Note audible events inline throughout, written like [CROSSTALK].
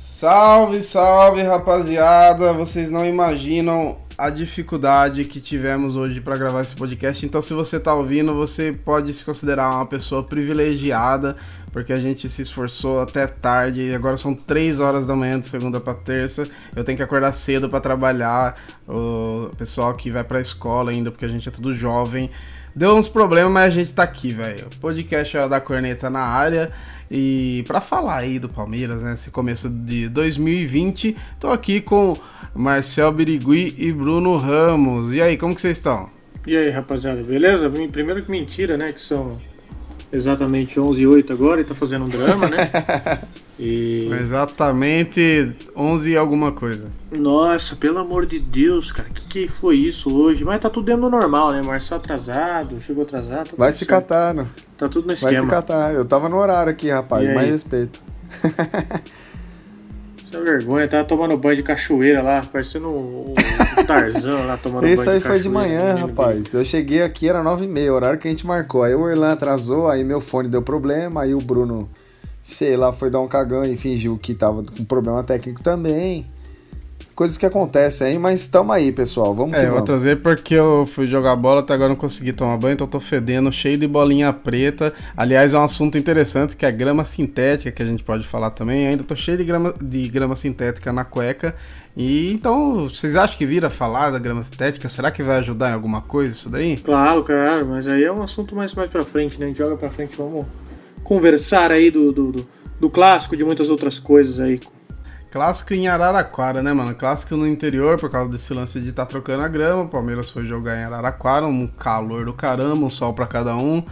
Salve, salve, rapaziada! Vocês não imaginam a dificuldade que tivemos hoje para gravar esse podcast. Então, se você tá ouvindo, você pode se considerar uma pessoa privilegiada, porque a gente se esforçou até tarde e agora são 3 horas da manhã de segunda para terça. Eu tenho que acordar cedo para trabalhar. O pessoal que vai para a escola ainda, porque a gente é tudo jovem. Deu uns problemas, mas a gente tá aqui, velho. Podcast é da Corneta na área. E para falar aí do Palmeiras, né, esse começo de 2020, tô aqui com Marcel Birigui e Bruno Ramos. E aí, como que vocês estão? E aí, rapaziada, beleza? Primeiro que mentira, né, que são exatamente 11 e 8 agora e tá fazendo um drama, né? [LAUGHS] E... Exatamente 11 e alguma coisa. Nossa, pelo amor de Deus, cara, que que foi isso hoje? Mas tá tudo dentro do normal, né? Marcel atrasado, chegou atrasado. Tá Vai se certo. catar, né? Tá tudo no esquema. Vai se catar. Eu tava no horário aqui, rapaz, mais respeito. Isso é vergonha, tava tomando banho de cachoeira lá, parecendo o [LAUGHS] Tarzan lá tomando Esse aí foi de manhã, rapaz. Eu cheguei aqui, era nove e meia, horário que a gente marcou. Aí o Erlan atrasou, aí meu fone deu problema, aí o Bruno, sei lá, foi dar um cagão e fingiu que tava com problema técnico também coisas que acontecem aí, mas tamo aí, pessoal. Vamos É, que eu vamos. atrasei porque eu fui jogar bola, até agora não consegui tomar banho, então tô fedendo, cheio de bolinha preta. Aliás, é um assunto interessante que é a grama sintética, que a gente pode falar também. Ainda tô cheio de grama, de grama sintética na cueca. E então, vocês acham que vira falar da grama sintética? Será que vai ajudar em alguma coisa isso daí? Claro, claro, mas aí é um assunto mais, mais pra frente, né? A gente joga pra frente, vamos conversar aí do, do, do, do clássico, de muitas outras coisas aí. Clássico em Araraquara, né, mano? Clássico no interior, por causa desse lance de estar tá trocando a grama. O Palmeiras foi jogar em Araraquara, um calor do caramba, um sol para cada um.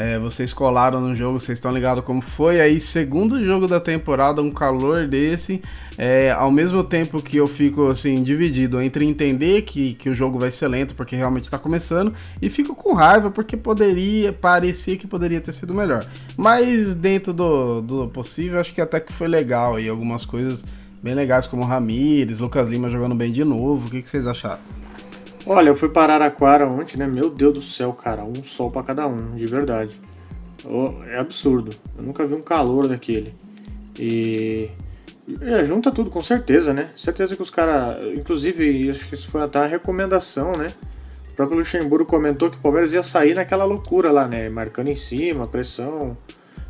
É, vocês colaram no jogo, vocês estão ligados como foi. Aí, segundo jogo da temporada, um calor desse. É, ao mesmo tempo que eu fico assim, dividido entre entender que, que o jogo vai ser lento, porque realmente está começando, e fico com raiva porque poderia, parecia que poderia ter sido melhor. Mas dentro do, do possível, acho que até que foi legal e algumas coisas bem legais, como o Ramires, Lucas Lima jogando bem de novo. O que, que vocês acharam? Olha, eu fui para Araraquara ontem, né? Meu Deus do céu, cara, um sol para cada um, de verdade. É absurdo. Eu nunca vi um calor daquele. E é, junta tudo, com certeza, né? Certeza que os caras. Inclusive, acho que isso foi até a recomendação, né? O próprio Luxemburgo comentou que o Palmeiras ia sair naquela loucura lá, né? Marcando em cima, pressão.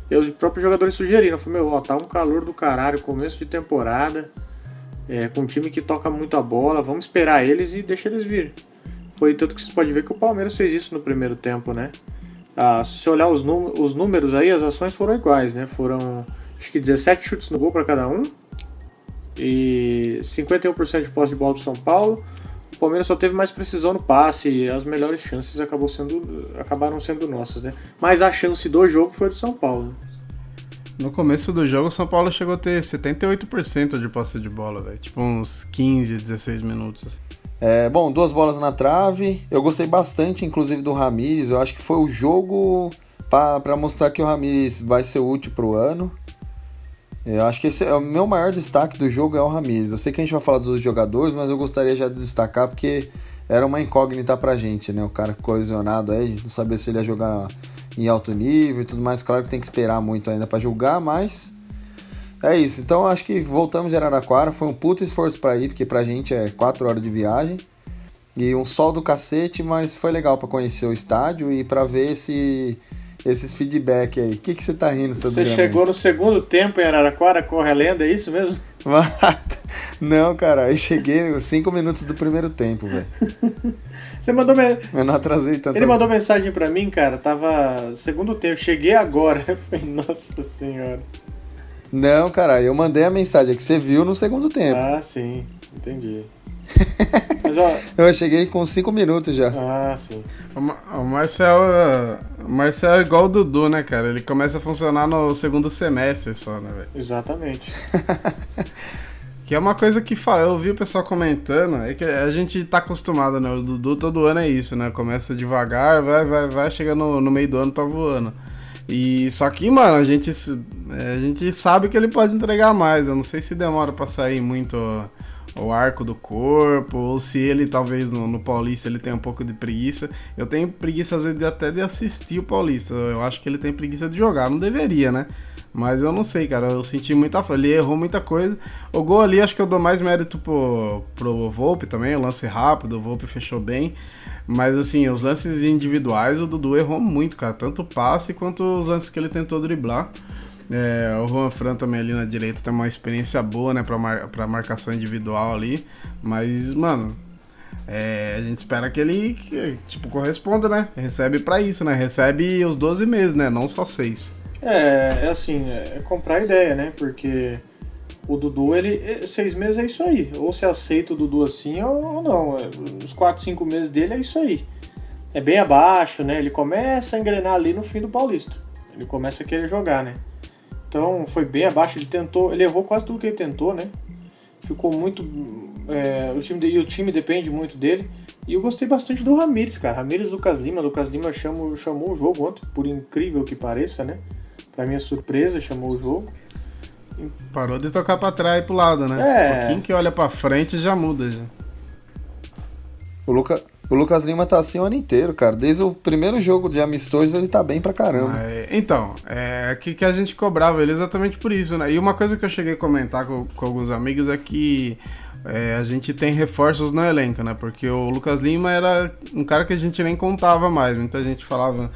E os próprios jogadores sugeriram. Falei, meu, ó, tá um calor do caralho, começo de temporada. É, com um time que toca muito a bola, vamos esperar eles e deixa eles vir. Foi tanto que você pode ver que o Palmeiras fez isso no primeiro tempo, né? Ah, se você olhar os, os números aí, as ações foram iguais, né? Foram acho que 17 chutes no gol para cada um e 51% de posse de bola do São Paulo. O Palmeiras só teve mais precisão no passe e as melhores chances acabou sendo, acabaram sendo nossas, né? Mas a chance do jogo foi do São Paulo. Né? No começo do jogo, o São Paulo chegou a ter 78% de posse de bola, velho. Tipo uns 15, 16 minutos. É, bom, duas bolas na trave. Eu gostei bastante, inclusive, do Ramires. Eu acho que foi o jogo para mostrar que o Ramires vai ser útil pro ano. Eu acho que esse é o meu maior destaque do jogo é o Ramires. Eu sei que a gente vai falar dos outros jogadores, mas eu gostaria já de destacar porque era uma incógnita pra gente, né? O cara colesionado aí, a gente não sabia se ele ia jogar em alto nível e tudo mais. Claro que tem que esperar muito ainda para julgar, mas é isso. Então acho que voltamos de Araraquara. Foi um puto esforço para ir, porque pra gente é 4 horas de viagem. E um sol do cacete, mas foi legal para conhecer o estádio e para ver esse, esses feedback aí. O que, que você tá rindo, seu Você chegou no segundo tempo em Araraquara, corre a lenda, é isso mesmo? [LAUGHS] Não, cara, eu cheguei 5 minutos do primeiro tempo, velho. [LAUGHS] Você mandou me... Eu não atrasei tanto. Ele mandou mensagem para mim, cara, tava segundo tempo, cheguei agora. [LAUGHS] Eu falei, nossa senhora. Não, cara, eu mandei a mensagem que você viu no segundo tempo. Ah, sim, entendi. Mas, ó, [LAUGHS] eu cheguei com 5 minutos já. Ah, sim. O, Marcel, o Marcel é igual o Dudu, né, cara? Ele começa a funcionar no segundo semestre só, né, velho? Exatamente. [LAUGHS] que é uma coisa que eu vi o pessoal comentando, é que a gente tá acostumado, né? O Dudu todo ano é isso, né? Começa devagar, vai, vai, vai, chega no, no meio do ano, tá voando. E só que, mano, a gente, a gente sabe que ele pode entregar mais. Eu não sei se demora pra sair muito o arco do corpo, ou se ele talvez no, no, Paulista ele tem um pouco de preguiça. Eu tenho preguiça às vezes de, até de assistir o Paulista. Eu acho que ele tem preguiça de jogar, não deveria, né? Mas eu não sei, cara. Eu senti muita. Ele errou muita coisa. O gol ali, acho que eu dou mais mérito pro, pro Volpe também. O lance rápido, o Volpe fechou bem. Mas assim, os lances individuais, o Dudu errou muito, cara. Tanto o passe quanto os lances que ele tentou driblar. É, o Juan Fran também ali na direita tem uma experiência boa, né, pra, mar pra marcação individual ali. Mas, mano, é, a gente espera que ele, que, tipo, corresponda, né? Recebe para isso, né? Recebe os 12 meses, né? Não só 6. É, é assim, é comprar a ideia, né? Porque o Dudu, ele, é, seis meses é isso aí. Ou você aceita o Dudu assim ou, não. É, os quatro, cinco meses dele é isso aí. É bem abaixo, né? Ele começa a engrenar ali no fim do Paulista. Ele começa a querer jogar, né? Então foi bem abaixo. Ele tentou, ele errou quase tudo que ele tentou, né? Ficou muito. É, o time, e o time depende muito dele. E eu gostei bastante do Ramires, cara. Ramires Lucas Lima. Lucas Lima chamou, chamou o jogo ontem, por incrível que pareça, né? Pra minha surpresa, chamou o jogo. Parou de tocar pra trás e pro lado, né? É. Um pouquinho que olha pra frente já muda. Já. O, Luca, o Lucas Lima tá assim o ano inteiro, cara. Desde o primeiro jogo de amistoso ele tá bem pra caramba. Ah, é, então, é que, que a gente cobrava ele exatamente por isso, né? E uma coisa que eu cheguei a comentar com, com alguns amigos é que é, a gente tem reforços no elenco, né? Porque o Lucas Lima era um cara que a gente nem contava mais. Muita gente falava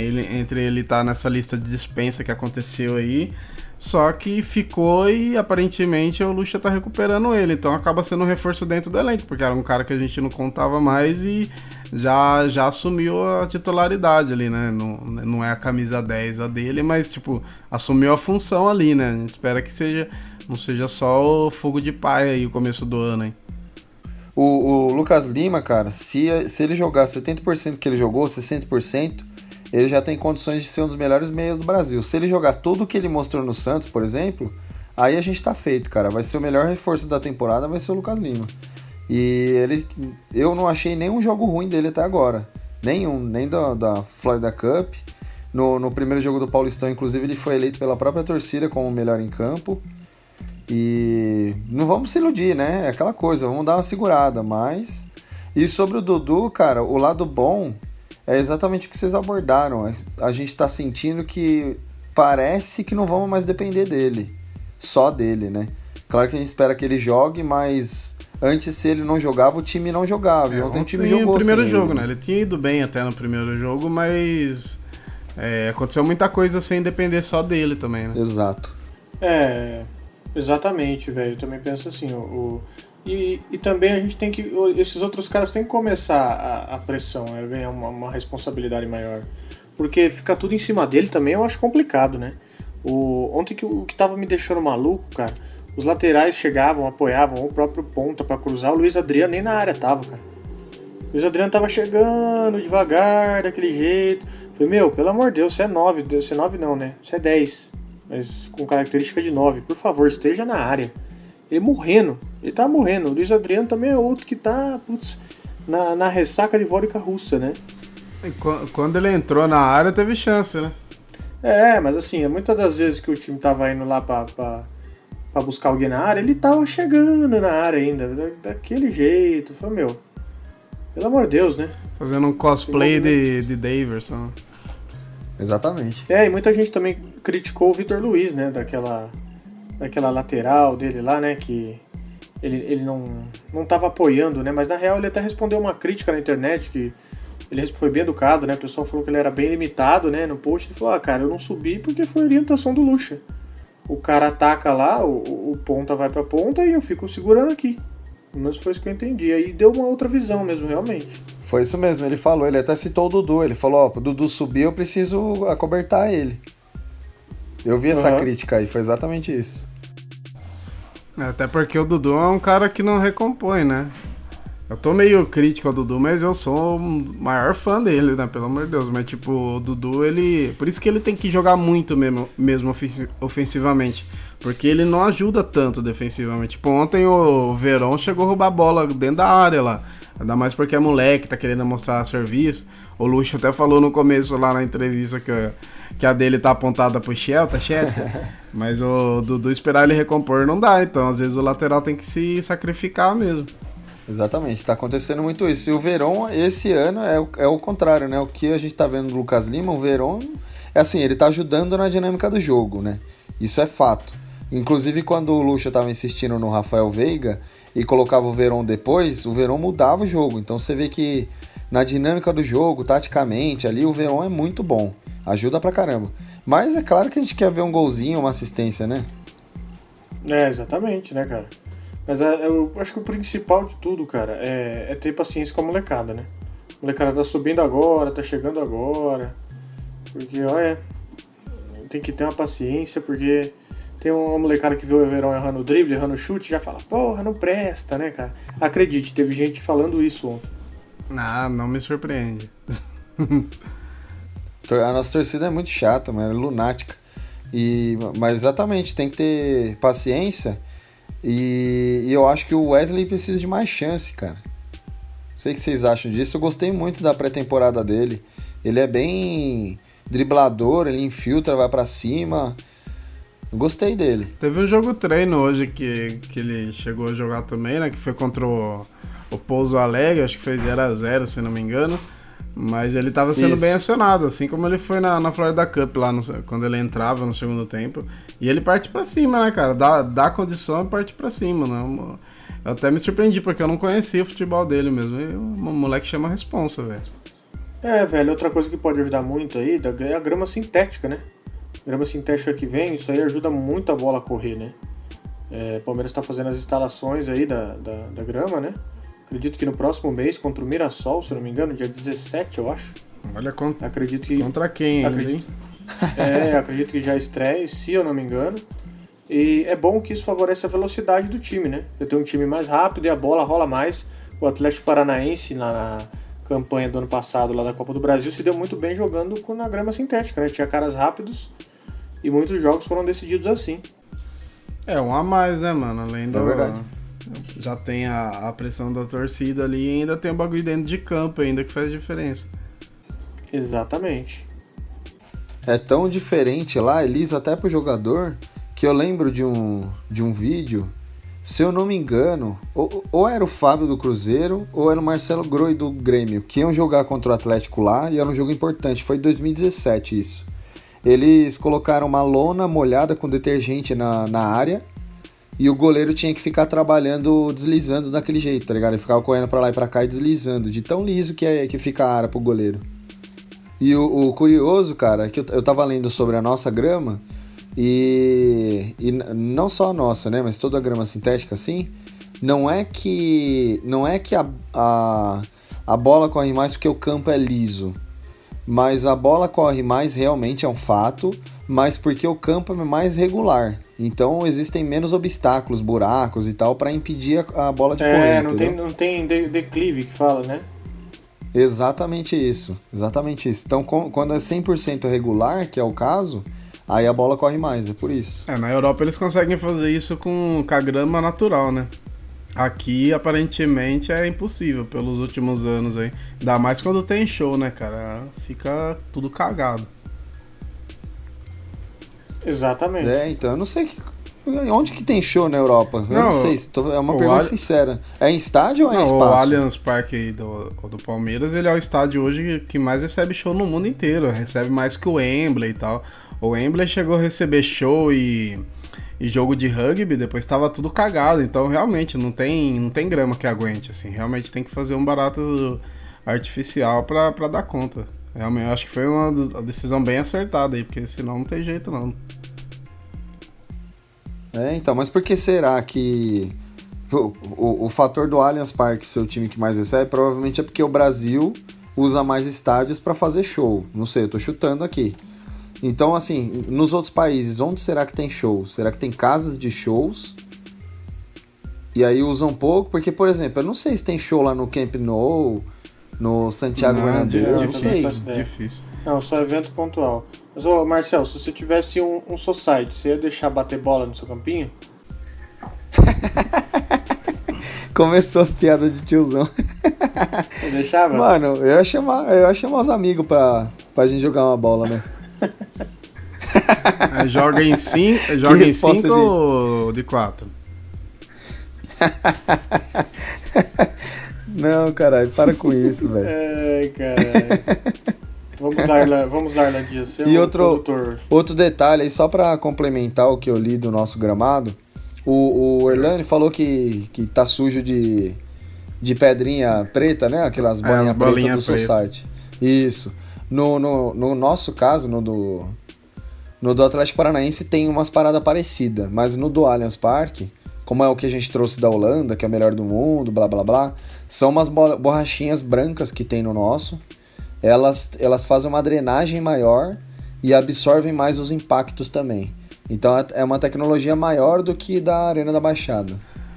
ele, entre ele tá nessa lista de dispensa que aconteceu aí. Só que ficou e aparentemente o Lucha tá recuperando ele. Então acaba sendo um reforço dentro do elenco, porque era um cara que a gente não contava mais e já, já assumiu a titularidade ali, né? Não, não é a camisa 10 a dele, mas tipo, assumiu a função ali, né? A gente espera que seja, não seja só o fogo de pai aí o começo do ano, hein? O, o Lucas Lima, cara, se, se ele jogar 70% que ele jogou, 60%, ele já tem condições de ser um dos melhores meias do Brasil. Se ele jogar tudo o que ele mostrou no Santos, por exemplo, aí a gente tá feito, cara. Vai ser o melhor reforço da temporada, vai ser o Lucas Lima. E ele, eu não achei nenhum jogo ruim dele até agora. Nenhum, nem da, da Florida Cup. No, no primeiro jogo do Paulistão, inclusive, ele foi eleito pela própria torcida como o melhor em campo. E não vamos se iludir, né? É aquela coisa, vamos dar uma segurada, mas. E sobre o Dudu, cara, o lado bom é exatamente o que vocês abordaram. A gente está sentindo que parece que não vamos mais depender dele, só dele, né? Claro que a gente espera que ele jogue, mas antes se ele não jogava, o time não jogava. É, ontem o time jogou. No primeiro jogo, ele. né? Ele tinha ido bem até no primeiro jogo, mas é, aconteceu muita coisa sem depender só dele também, né? Exato. É, exatamente, velho. Eu também penso assim, o, o e, e também a gente tem que. Esses outros caras têm que começar a, a pressão, né? ganhar uma, uma, responsabilidade maior. Porque ficar tudo em cima dele também eu acho complicado, né? O, ontem que, o que tava me deixando maluco, cara, os laterais chegavam, apoiavam o próprio ponta para cruzar, o Luiz Adriano nem na área tava, cara. O Luiz Adriano tava chegando devagar, daquele jeito. Falei, meu, pelo amor de Deus, você é 9, você é 9 não, né? Você é 10, mas com característica de 9. Por favor, esteja na área. Ele morrendo. Ele tá morrendo. O Luiz Adriano também é outro que tá putz, na, na ressaca de vodka russa, né? Quando ele entrou na área, teve chance, né? É, mas assim, muitas das vezes que o time tava indo lá pra, pra, pra buscar alguém na área, ele tava chegando na área ainda, daquele jeito. Foi, meu, pelo amor de Deus, né? Fazendo um cosplay de, de Daverson. Exatamente. É, e muita gente também criticou o Vitor Luiz, né? Daquela, daquela lateral dele lá, né? Que ele, ele não, não tava apoiando, né? Mas na real ele até respondeu uma crítica na internet que ele foi bem educado, né? O pessoal falou que ele era bem limitado, né? No post ele falou, ah, cara, eu não subi porque foi orientação do Lucha. O cara ataca lá, o, o ponta vai pra ponta e eu fico segurando aqui. Mas foi isso que eu entendi. Aí deu uma outra visão mesmo, realmente. Foi isso mesmo, ele falou, ele até citou o Dudu, ele falou, ó, oh, o Dudu subir, eu preciso acobertar ele. Eu vi essa uhum. crítica aí, foi exatamente isso. Até porque o Dudu é um cara que não recompõe, né? Eu tô meio crítico ao Dudu, mas eu sou o maior fã dele, né? Pelo amor de Deus. Mas, tipo, o Dudu, ele. Por isso que ele tem que jogar muito mesmo, mesmo ofensivamente. Porque ele não ajuda tanto defensivamente. Tipo, ontem o Verón chegou a roubar a bola dentro da área lá. Ainda mais porque é moleque, tá querendo mostrar serviço. O Luxo até falou no começo lá na entrevista que, que a dele tá apontada pro Shelta, Shelta. [LAUGHS] mas o Dudu esperar ele recompor não dá. Então, às vezes, o lateral tem que se sacrificar mesmo. Exatamente, tá acontecendo muito isso. E o Verón, esse ano, é o, é o contrário, né? O que a gente tá vendo do Lucas Lima, o Verón, é assim, ele tá ajudando na dinâmica do jogo, né? Isso é fato. Inclusive, quando o Lucha tava insistindo no Rafael Veiga e colocava o Verón depois, o Verón mudava o jogo. Então você vê que na dinâmica do jogo, taticamente, ali o Verón é muito bom. Ajuda pra caramba. Mas é claro que a gente quer ver um golzinho, uma assistência, né? É, exatamente, né, cara? Mas é, eu acho que o principal de tudo, cara, é, é ter paciência com a molecada, né? A molecada tá subindo agora, tá chegando agora. Porque, olha, tem que ter uma paciência, porque tem uma molecada que vê o Verão errando o drible, errando o chute, já fala, porra, não presta, né, cara? Acredite, teve gente falando isso ontem. Ah, não me surpreende. [LAUGHS] a nossa torcida é muito chata, mano, é lunática. E, mas exatamente, tem que ter paciência. E, e, eu acho que o Wesley precisa de mais chance, cara. Sei que vocês acham disso. Eu gostei muito da pré-temporada dele. Ele é bem driblador, ele infiltra, vai para cima. Eu gostei dele. Teve um jogo treino hoje que, que ele chegou a jogar também, né? Que foi contra o, o Pouso Alegre, acho que fez 0x0, se não me engano. Mas ele estava sendo Isso. bem acionado, assim como ele foi na, na Florida Cup lá, no, quando ele entrava no segundo tempo. E ele parte para cima, né, cara? Dá, dá condição e parte para cima, né? Eu até me surpreendi, porque eu não conhecia o futebol dele mesmo. E o moleque chama a responsa, velho. É, velho, outra coisa que pode ajudar muito aí é a grama sintética, né? Grama sintética que vem, isso aí ajuda muito a bola a correr, né? É, o Palmeiras está fazendo as instalações aí da, da, da, grama, né? Acredito que no próximo mês, contra o Mirassol, se não me engano, dia 17, eu acho. Olha contra, acredito que, contra quem, acredito, [LAUGHS] É, acredito que já estreia, se eu não me engano. E é bom que isso favorece a velocidade do time, né? Eu tenho um time mais rápido e a bola rola mais. O Atlético Paranaense, na, campanha do ano passado lá da Copa do Brasil, se deu muito bem jogando na grama sintética, né? Tinha caras rápidos e muitos jogos foram decididos assim. É, um a mais, né, mano? Além da. É verdade. Já tem a, a pressão da torcida ali e ainda tem o bagulho dentro de campo ainda que faz diferença. Exatamente. É tão diferente lá, Eliso, até pro jogador, que eu lembro de um, de um vídeo se eu não me engano, ou, ou, era o Fábio do Cruzeiro ou era o Marcelo Groi do Grêmio, que iam jogar contra o Atlético lá e era um jogo importante. Foi em 2017 isso. Eles colocaram uma lona molhada com detergente na, na área e o goleiro tinha que ficar trabalhando, deslizando daquele jeito, tá ligado? Ele ficava correndo para lá e pra cá e deslizando, de tão liso que, é, que fica a área pro goleiro. E o, o curioso, cara, é que eu, eu tava lendo sobre a nossa grama e, e não só a nossa, né, mas toda a grama sintética assim, não é que não é que a, a, a bola corre mais porque o campo é liso, mas a bola corre mais realmente é um fato, mas porque o campo é mais regular. Então existem menos obstáculos, buracos e tal para impedir a, a, bola de é, correr. É, não tem, não tem declive que fala, né? Exatamente isso, exatamente isso. Então, quando é 100% regular, que é o caso, Aí a bola corre mais, é por isso. É, na Europa eles conseguem fazer isso com, com a grama natural, né? Aqui, aparentemente, é impossível pelos últimos anos aí. Ainda mais quando tem show, né, cara? Fica tudo cagado. Exatamente. É, então, eu não sei que, onde que tem show na Europa. Eu não, não sei, é uma pergunta Ali... sincera. É em estádio ou é em espaço? O Allianz Parque do, do Palmeiras, ele é o estádio hoje que mais recebe show no mundo inteiro. Recebe mais que o Wembley e tal. O Wembley chegou a receber show e, e jogo de rugby, depois estava tudo cagado. Então, realmente, não tem, não tem grama que aguente, assim. Realmente tem que fazer um barato artificial para dar conta. Realmente, eu acho que foi uma decisão bem acertada aí, porque senão não tem jeito, não. É, então, mas por que será que o, o, o fator do Allianz Parque ser o time que mais recebe provavelmente é porque o Brasil usa mais estádios para fazer show. Não sei, eu tô chutando aqui. Então, assim, nos outros países, onde será que tem shows? Será que tem casas de shows? E aí usam um pouco, porque, por exemplo, eu não sei se tem show lá no Camp Nou, no Santiago Bernabéu, não, não sei. É difícil. Não, só evento pontual. Mas, ô, Marcel, se você tivesse um, um society, você ia deixar bater bola no seu campinho? [LAUGHS] Começou as piadas de tiozão. Você deixava? Mano, eu ia chamar, eu ia chamar os amigos pra, pra gente jogar uma bola, né? Joga em 5 joga em cinco de... ou de 4? [LAUGHS] Não, caralho, para com isso, velho. Ai, caralho. [LAUGHS] Vamos dar, vamos dar na dia seu, E outro, outro detalhe aí, só pra complementar o que eu li do nosso gramado, o, o Erlane falou que, que tá sujo de, de pedrinha preta, né? Aquelas bolinhas as pretas do preta. Society. Isso. No, no, no nosso caso, no do, no do Atlético Paranaense, tem umas paradas parecidas, mas no do Allianz Parque, como é o que a gente trouxe da Holanda, que é o melhor do mundo, blá blá blá, são umas bo- borrachinhas brancas que tem no nosso. Elas, elas fazem uma drenagem maior e absorvem mais os impactos também. Então é- é uma tecnologia maior do que da Arena da Baixada.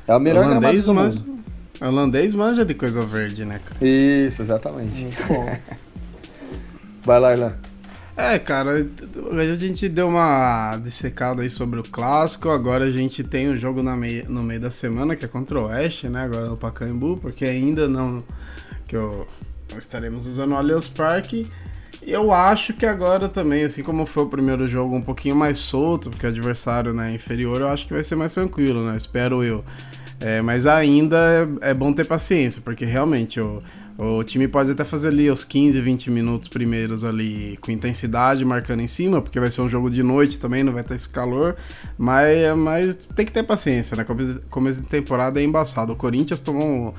É o melhor gramado holandês do manja, mundo. holandês manja de coisa verde, né, cara? Isso, exatamente. Muito bom. [LAUGHS] Vai lá, Irlan. É, cara, a gente deu uma dissecada aí sobre o clássico. Agora a gente tem o jogo na mei- no meio da semana, que é contra o Oeste, né? Agora no Pacaembu, porque ainda não. que eu, estaremos usando o Allianz Parque. E eu acho que agora também, assim como foi o primeiro jogo um pouquinho mais solto, porque o adversário né, inferior, eu acho que vai ser mais tranquilo, né? Espero eu. É, mas ainda é, é bom ter paciência, porque realmente o, o time pode até fazer ali os 15, 20 minutos primeiros ali com intensidade, marcando em cima, porque vai ser um jogo de noite também, não vai ter esse calor. Mas, mas tem que ter paciência, né? Começo de temporada é embaçado. O Corinthians tomou um,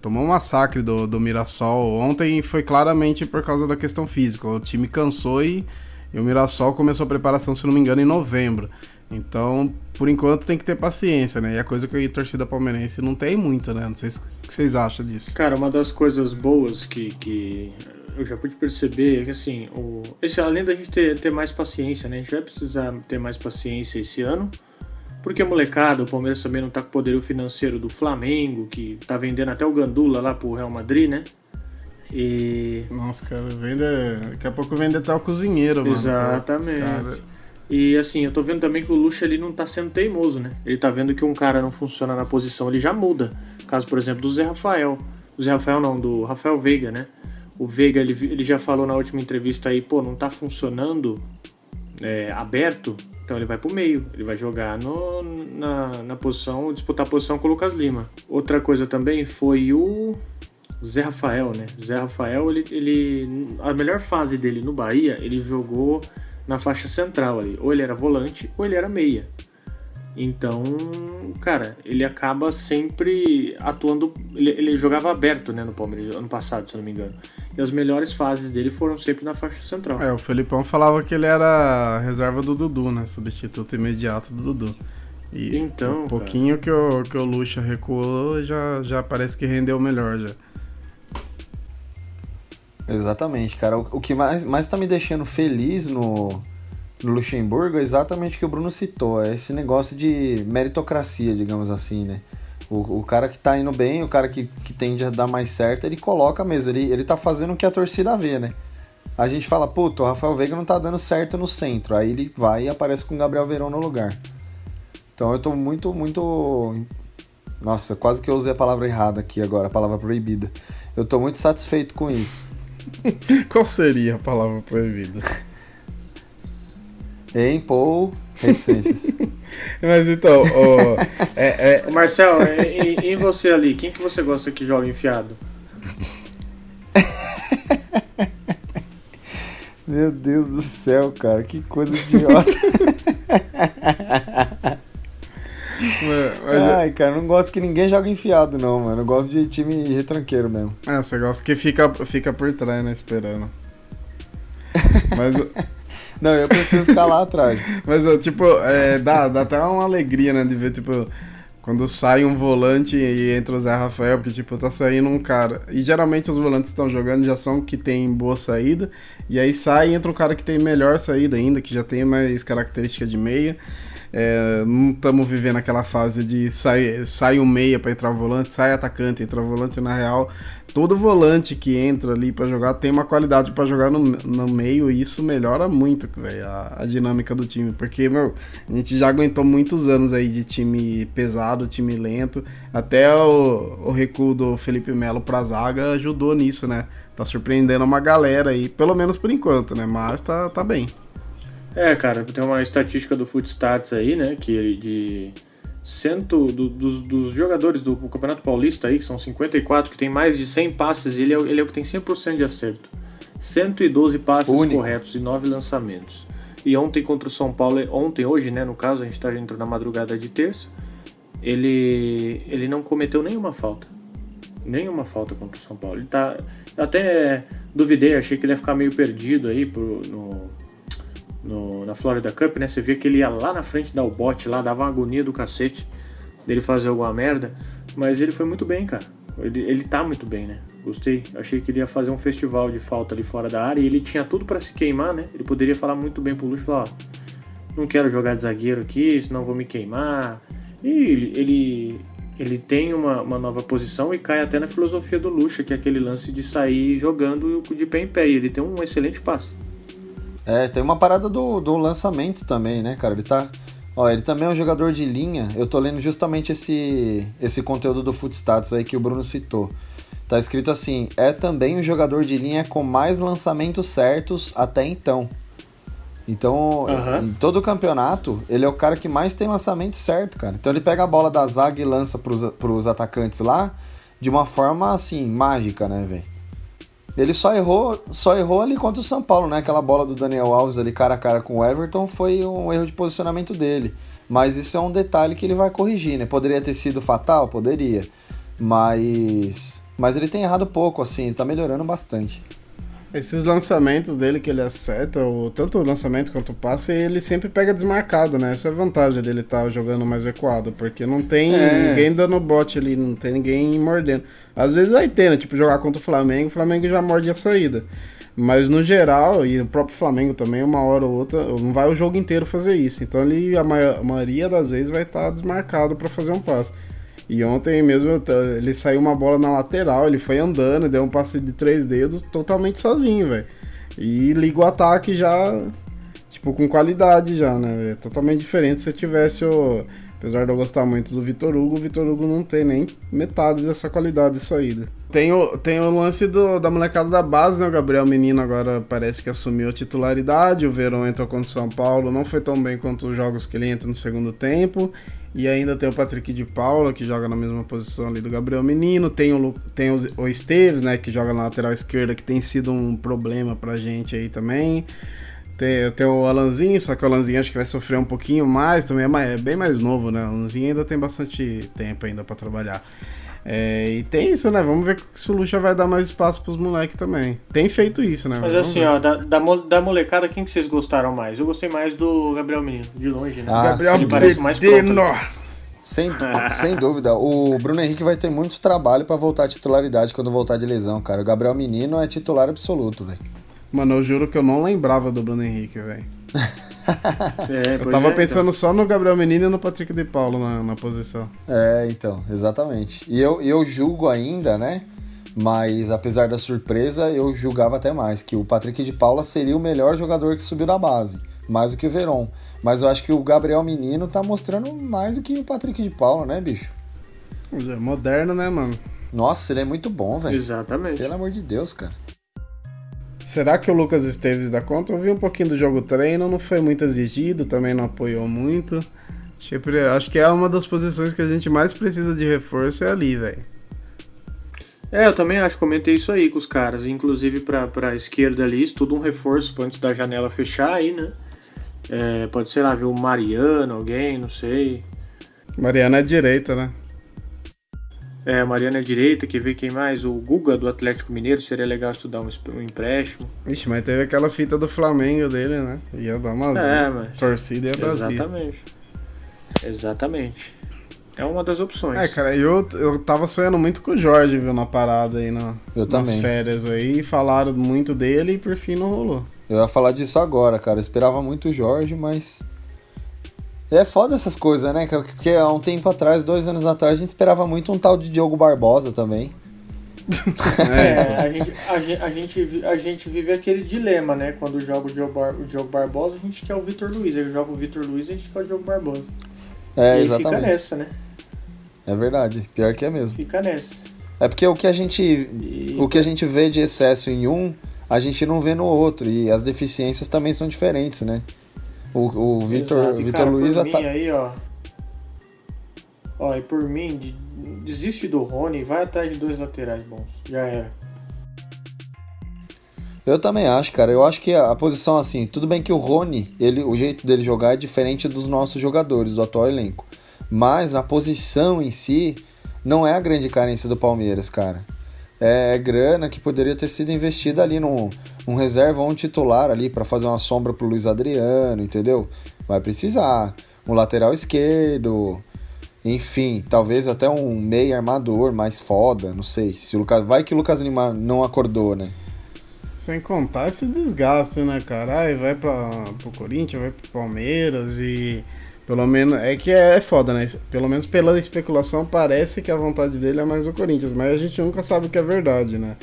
tomou um massacre do, do Mirassol ontem foi claramente por causa da questão física. O time cansou e, e o Mirassol começou a preparação, se não me engano, em novembro. Então, por enquanto, tem que ter paciência, né? E a coisa que a torcida palmeirense não tem muito, né? Não sei o que vocês acham disso. Cara, uma das coisas boas que, que eu já pude perceber é que, assim, o, esse, além da gente ter, ter mais paciência, né? A gente vai precisar ter mais paciência esse ano, porque molecada, o Palmeiras também não tá com o poderio financeiro do Flamengo, que tá vendendo até o Gandula lá pro Real Madrid, né? E Nossa, cara, vende. Daqui a pouco vende até o cozinheiro, mano. Exatamente. Cara- E assim, eu tô vendo também que o Lucha ele não tá sendo teimoso, né? Ele tá vendo que um cara não funciona na posição, ele já muda. Caso, por exemplo, do Zé Rafael. Do Zé Rafael não, do Rafael Veiga, né? O Veiga, ele, ele já falou na última entrevista aí, pô, não tá funcionando é, aberto, então ele vai pro meio. Ele vai jogar no, na, na posição, disputar a posição com o Lucas Lima. Outra coisa também foi o Zé Rafael, né? Zé Rafael, ele, ele a melhor fase dele no Bahia, ele jogou na faixa central ali. Ou ele era volante, ou ele era meia. Então, cara, ele acaba sempre atuando. Ele, ele jogava aberto, né, no Palmeiras ano passado, se eu não me engano. E as melhores fases dele foram sempre na faixa central. É, o Felipão falava que ele era reserva do Dudu, né? Substituto imediato do Dudu. E Então, um pouquinho que o, que o Lucha recuou, já, já parece que rendeu melhor já. Exatamente, cara. O, o que mais, mais tá me deixando feliz no Luxemburgo é exatamente o que o Bruno citou. É esse negócio de meritocracia, digamos assim, né? O, o cara que tá indo bem, o cara que, que tende a dar mais certo, ele coloca mesmo. Ele, ele tá fazendo o que a torcida vê, né? A gente fala, puto, o Rafael Veiga não tá dando certo no centro. Aí ele vai e aparece com o Gabriel Verão no lugar. Então eu tô muito, muito. Nossa, quase que eu usei a palavra errada aqui agora, a palavra proibida. Eu tô muito satisfeito com isso. [LAUGHS] Qual seria a palavra proibida? Em Paul Reticências. [LAUGHS] Mas então, ó, é, é, Ô, Marcel, em, em você ali, quem que você gosta que joga enfiado? [LAUGHS] Meu Deus do céu, cara, que coisa idiota. [LAUGHS] mas, Ai, cara, não gosto que ninguém joga enfiado, não, mano. Eu gosto de time retranqueiro mesmo. é, você gosta que fica, fica por trás, né, esperando. Mas, Não, eu prefiro ficar lá atrás. [LAUGHS] mas tipo, é, dá, dá até uma alegria, né, de ver, tipo, quando sai um volante e entra o Zé Rafael, porque, tipo, tá saindo um cara. E geralmente os volantes que estão jogando já são que tem boa saída. E aí sai e entra um cara que tem melhor saída ainda, que já tem mais característica de meia. É, não estamos vivendo aquela fase de sai, sai um meia para entrar volante, sai atacante, entra volante na real. Todo volante que entra ali para jogar tem uma qualidade para jogar no, no meio e isso melhora muito véio, a, a dinâmica do time. Porque, meu, a gente já aguentou muitos anos aí de time pesado, time lento. Até o, o recuo do Felipe Melo pra zaga ajudou nisso, né? Tá surpreendendo uma galera aí, pelo menos por enquanto, né? Mas tá, tá bem. É, cara, tem uma estatística do Footstats aí, né, que de cento do, dos, dos jogadores do Campeonato Paulista aí, que são 54, que tem mais de 100 passes, ele é, ele é o que tem 100% de acerto. 112 passes Único. corretos e 9 lançamentos. E ontem contra o São Paulo, ontem, hoje, né, no caso, a gente tá dentro da madrugada de terça, ele, ele não cometeu nenhuma falta. Nenhuma falta contra o São Paulo. Ele tá. Até duvidei, achei que ele ia ficar meio perdido aí pro, no, no- na Florida Cup, né? Você via que ele ia lá na frente dar o bote lá, dava uma agonia do cacete dele fazer alguma merda. Mas ele foi muito bem, cara. Ele, ele tá muito bem, né? Gostei. Achei que ele ia fazer um festival de falta ali fora da área e ele tinha tudo pra se queimar, né? Ele poderia falar muito bem pro Luxo falar, ó, não quero jogar de zagueiro aqui, senão vou me queimar. E ele, ele, ele tem uma, uma nova posição e cai até na filosofia do Lucha, que é aquele lance de sair jogando de pé em pé. E ele tem um excelente passe. É, tem uma parada do, do lançamento também, né, cara? Ele tá. Ó, ele também é um jogador de linha. Eu tô lendo justamente esse, esse conteúdo do Footstats aí que o Bruno citou. Tá escrito assim: é também um jogador de linha com mais lançamentos certos até então. Então, Aham. em todo o campeonato, ele é o cara que mais tem lançamento certo, cara. Então ele pega a bola da zaga e lança pros, pros atacantes lá de uma forma assim, mágica, né, velho? Ele só errou, só errou ali contra o São Paulo, né? Aquela bola do Daniel Alves ali cara a cara com o Everton foi um erro de posicionamento dele. Mas isso é um detalhe que ele vai corrigir, né? Poderia ter sido fatal? Poderia. Mas. Mas ele tem errado pouco, assim, ele tá melhorando bastante. Esses lançamentos dele que ele acerta, o, tanto o lançamento quanto o passe, ele sempre pega desmarcado, né? Essa é a vantagem dele estar jogando mais recuado, porque não tem É. ninguém dando bote ali, não tem ninguém mordendo. Às vezes vai ter, né? Tipo, jogar contra o Flamengo, o Flamengo já morde a saída. Mas no geral, e o próprio Flamengo também, uma hora ou outra, não vai o jogo inteiro fazer isso. Então ele, a, mai- a maioria das vezes, vai estar desmarcado para fazer um passe. E ontem mesmo ele saiu uma bola na lateral, ele foi andando, deu um passe de três dedos totalmente sozinho, velho. E liga o ataque já, tipo, com qualidade já, né? É totalmente diferente se tivesse o. Apesar de eu gostar muito do Vitor Hugo, o Vitor Hugo não tem nem metade dessa qualidade de saída. Tem o, tem o lance do, da molecada da base, né? O Gabriel Menino agora parece que assumiu a titularidade. O Verão entrou contra o São Paulo, não foi tão bem quanto os jogos que ele entra no segundo tempo. E ainda tem o Patrick de Paula, que joga na mesma posição ali do Gabriel Menino. Tem o, tem o, Esteves, né? Que joga na lateral esquerda, que tem sido um problema pra gente aí também. Tem, tem o Alanzinho, só que o Alanzinho acho que vai sofrer um pouquinho mais, também é, mais- é bem mais novo, né? O Alanzinho ainda tem bastante tempo ainda pra trabalhar. É, e tem isso, né? Vamos ver se o Lucha vai dar mais espaço pros moleques também. Tem feito isso, né? Mas Vamos assim, ver. ó, da, da, mo- da molecada, quem que vocês gostaram mais? Eu gostei mais do Gabriel Menino, de longe, né? Ah, Gabriel ele parece mais pronto? Sem, [LAUGHS] sem dúvida. O Bruno Henrique vai ter muito trabalho pra voltar à titularidade quando voltar de lesão, cara. O Gabriel Menino é titular absoluto, velho. Mano, eu juro que eu não lembrava do Bruno Henrique, velho. [LAUGHS] [LAUGHS] É, Eu tava é, pensando só no Gabriel Menino e no Patrick de Paulo na, na posição. É, então, exatamente. E eu, eu julgo ainda, né? Mas apesar da surpresa, eu julgava até mais que o Patrick de Paula seria o melhor jogador que subiu da base, mais do que o Veron. Mas eu acho que o Gabriel Menino tá mostrando mais do que o Patrick de Paula, né, bicho? É Moderno, né, mano? Nossa, ele é muito bom, então. velho. Exatamente. Pelo amor de Deus, cara. Será que o Lucas Esteves dá conta? Eu vi um pouquinho do jogo treino, não foi muito exigido, também não apoiou muito. Acho que é uma das posições que a gente mais precisa de reforço é ali, velho. É, eu também acho, comentei isso aí com os caras. Inclusive pra, pra esquerda ali, isso tudo um reforço antes da janela fechar aí, né? É, pode ser lá, ver o Mariano, alguém, não sei. Mariana é direita, né? É, Mariano é direita, que vê quem mais? O Guga do Atlético Mineiro, seria legal estudar um, um empréstimo. Ixi, mas teve aquela fita do Flamengo dele, né? Ia dar uma É, mas. torcida e ia dar zica. Exatamente. Exatamente. É uma das opções. É, cara, eu, eu tava sonhando muito com o Jorge, viu, na parada aí, na, Eu nas também. férias aí. Falaram muito dele e por fim não rolou. Eu ia falar disso agora, cara. Eu esperava muito o Jorge, mas. É foda essas coisas, né? Porque há um tempo atrás, dois anos atrás, a gente esperava muito um tal de Diogo Barbosa também. É, a gente, a, gente, a, gente, a gente vive aquele dilema, né? Quando joga o Diogo, Bar, o Diogo Barbosa, a gente quer o Vitor Luiz. Aí joga o Vitor Luiz, a gente quer o Diogo Barbosa. É, e aí fica exatamente. nessa, né? É verdade. Pior que é mesmo. Fica nessa. É porque o que a gente. E- O que a gente vê de excesso em um, a gente não vê no outro. E as deficiências também são diferentes, né? O, o Vitor Exato. Vitor Luiz tá. aí, ó. Ó, e por mim, de- desiste do Rony e vai atrás de dois laterais bons. Já era. Eu também acho, cara. Eu acho que a, a posição assim, tudo bem que o Rony, ele, o jeito dele jogar é diferente dos nossos jogadores, do atual elenco. Mas a posição em si não é a grande carência do Palmeiras, cara. É grana que poderia ter sido investida ali num, num reserva ou um titular ali pra fazer uma sombra pro Luiz Adriano, entendeu? Vai precisar. Um lateral esquerdo, enfim, talvez até um meio armador mais foda, não sei. Se o Lucas, vai que o Lucas Lima não acordou, né? Sem contar esse desgaste, né, cara? Aí vai pra, pro Corinthians, vai pro Palmeiras e. Pelo menos. É que é, é foda, né? Pelo menos pela especulação parece que a vontade dele é mais o Corinthians, mas a gente nunca sabe o que é verdade, né?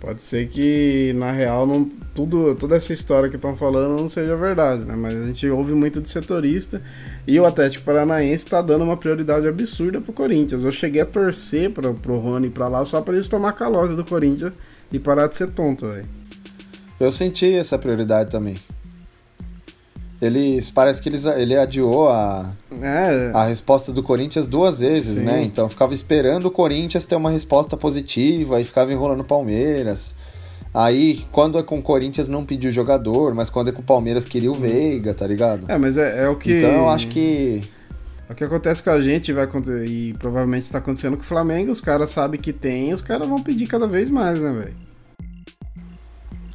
Pode ser que, na real, não, tudo, toda essa história que estão falando não seja verdade, né? Mas a gente ouve muito de setorista e o Atlético Paranaense tá dando uma prioridade absurda pro Corinthians. Eu cheguei a torcer pra, pro Rony pra lá só pra eles tomar calote do Corinthians e parar de ser tonto, velho. Eu senti essa prioridade também. Eles parece que eles, ele adiou a, É, a resposta do Corinthians duas vezes, Sim. né? Então ficava esperando o Corinthians ter uma resposta positiva e ficava enrolando o Palmeiras. Aí, quando é com o Corinthians, não pediu jogador, mas quando é com o Palmeiras, queria o Veiga, tá ligado? é, mas é, é o que. Então eu acho que. O que acontece com a gente vai acontecer, e provavelmente está acontecendo com o Flamengo, os caras sabem que tem os caras vão pedir cada vez mais, né, velho?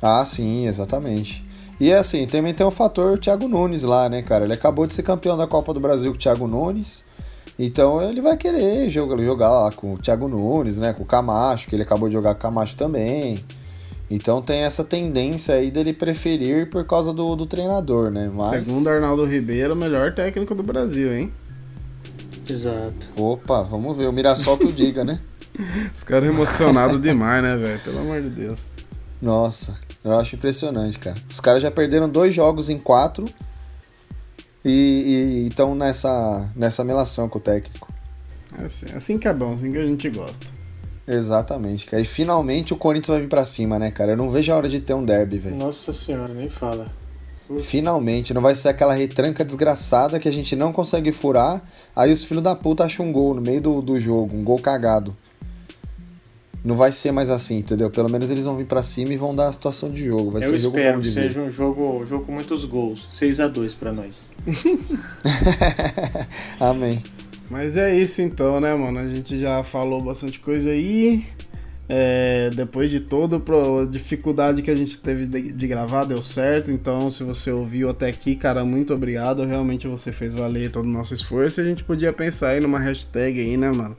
Ah, sim, exatamente. E é assim, também tem o fator Thiago Nunes lá, né, cara? Ele acabou de ser campeão da Copa do Brasil com o Thiago Nunes. Então ele vai querer jogar, jogar lá com o Thiago Nunes, né? Com o Camacho, que ele acabou de jogar com o Camacho também. Então tem essa tendência aí dele preferir por causa do, do treinador, né? Mas. Segundo Arnaldo Ribeiro, o melhor técnico do Brasil, hein? Exato. Opa, vamos ver. O Mirassol que o diga, né? [LAUGHS] Os caras emocionados demais, né, velho? Pelo amor de Deus. Nossa, eu acho impressionante, cara. Os caras já perderam dois jogos em quatro e estão nessa, nessa melação com o técnico. É assim, assim que é bom, assim que a gente gosta. Exatamente, cara. E finalmente o Corinthians vai vir pra cima, né, cara? Eu não vejo a hora de ter um derby, velho. Nossa senhora, nem fala. Finalmente, não vai ser aquela retranca desgraçada que a gente não consegue furar, aí os filhos da puta acham um gol no meio do, do jogo, um gol cagado. Não vai ser mais assim, entendeu? Pelo menos eles vão vir pra cima e vão dar a situação de jogo. Vai ser Eu um jogo espero bom que seja um jogo, jogo com muitos gols. 6 a 2 pra nós. [LAUGHS] Amém. Mas é isso então, né, mano? A gente já falou bastante coisa aí. É, depois de toda a dificuldade que a gente teve de, de gravar, deu certo. Então, se você ouviu até aqui, cara, muito obrigado. Realmente você fez valer todo o nosso esforço. E a gente podia pensar aí numa hashtag aí, né, mano?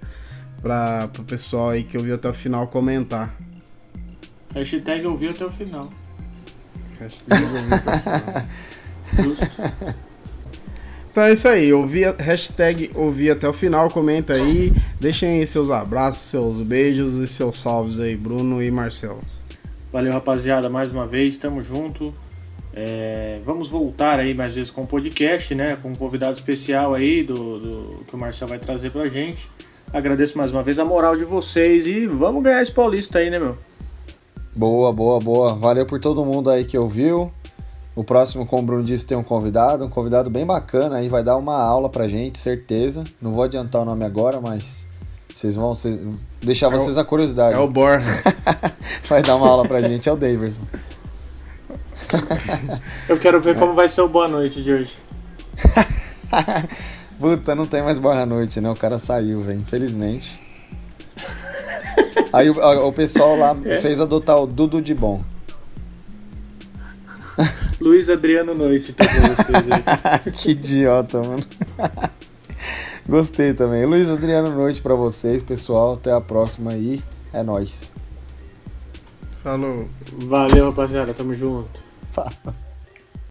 Pra, pro pessoal aí que ouviu até o final comentar. Hashtag eu vi até o final. Hashtag ouviu até o final. [LAUGHS] Justo. Então é isso aí, ouvi, hashtag ouvi até o final, comenta aí, deixem aí seus abraços, seus beijos e seus salves aí, Bruno e Marcelo. Valeu, rapaziada, mais uma vez, tamo junto. É, vamos voltar aí mais vezes com o podcast, né? Com um convidado especial aí do, do- que o Marcel vai trazer pra gente. Agradeço mais uma vez a moral de vocês e vamos ganhar esse paulista aí, né, meu? Boa, boa, boa. Valeu por todo mundo aí que ouviu. O próximo, como o Bruno disse, tem um convidado, um convidado bem bacana aí, vai dar uma aula pra gente, certeza. Não vou adiantar o nome agora, mas vocês vão vocês- deixar É o- vocês a curiosidade. É o Borja. [LAUGHS] Vai dar uma aula pra gente, é o Daverson. Eu quero ver como vai ser o boa noite de hoje. [LAUGHS] Puta, não tem mais boa noite, né? O cara saiu, velho, infelizmente. Aí o, a- o pessoal lá É. fez adotar o Dudu de bom. Luiz Adriano Noite, então pra vocês aí. [LAUGHS] que idiota, mano. Gostei também. Luiz Adriano Noite pra vocês, pessoal. Até a próxima aí. É nóis. Falou. Valeu, rapaziada, tamo junto. Fala.